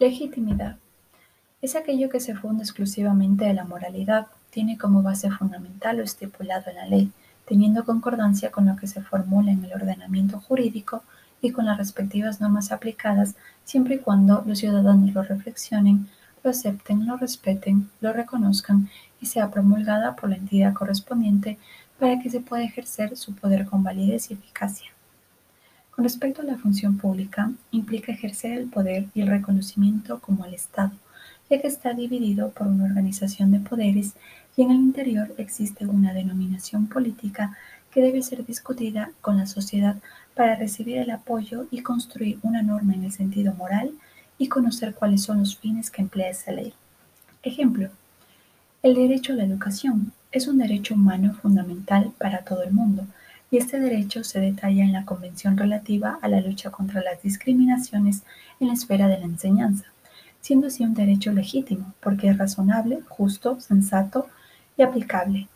Legitimidad. Es aquello que se funda exclusivamente de la moralidad, tiene como base fundamental lo estipulado en la ley, teniendo concordancia con lo que se formula en el ordenamiento jurídico y con las respectivas normas aplicadas, siempre y cuando los ciudadanos lo reflexionen, lo acepten, lo respeten, lo reconozcan y sea promulgada por la entidad correspondiente para que se pueda ejercer su poder con validez y eficacia. Con respecto a la función pública, implica ejercer el poder y el reconocimiento como el Estado, ya que está dividido por una organización de poderes y en el interior existe una denominación política que debe ser discutida con la sociedad para recibir el apoyo y construir una norma en el sentido moral y conocer cuáles son los fines que emplea esa ley. Ejemplo, el derecho a la educación es un derecho humano fundamental para todo el mundo, y este derecho se detalla en la Convención relativa a la lucha contra las discriminaciones en la esfera de la enseñanza, siendo así un derecho legítimo porque es razonable, justo, sensato y aplicable,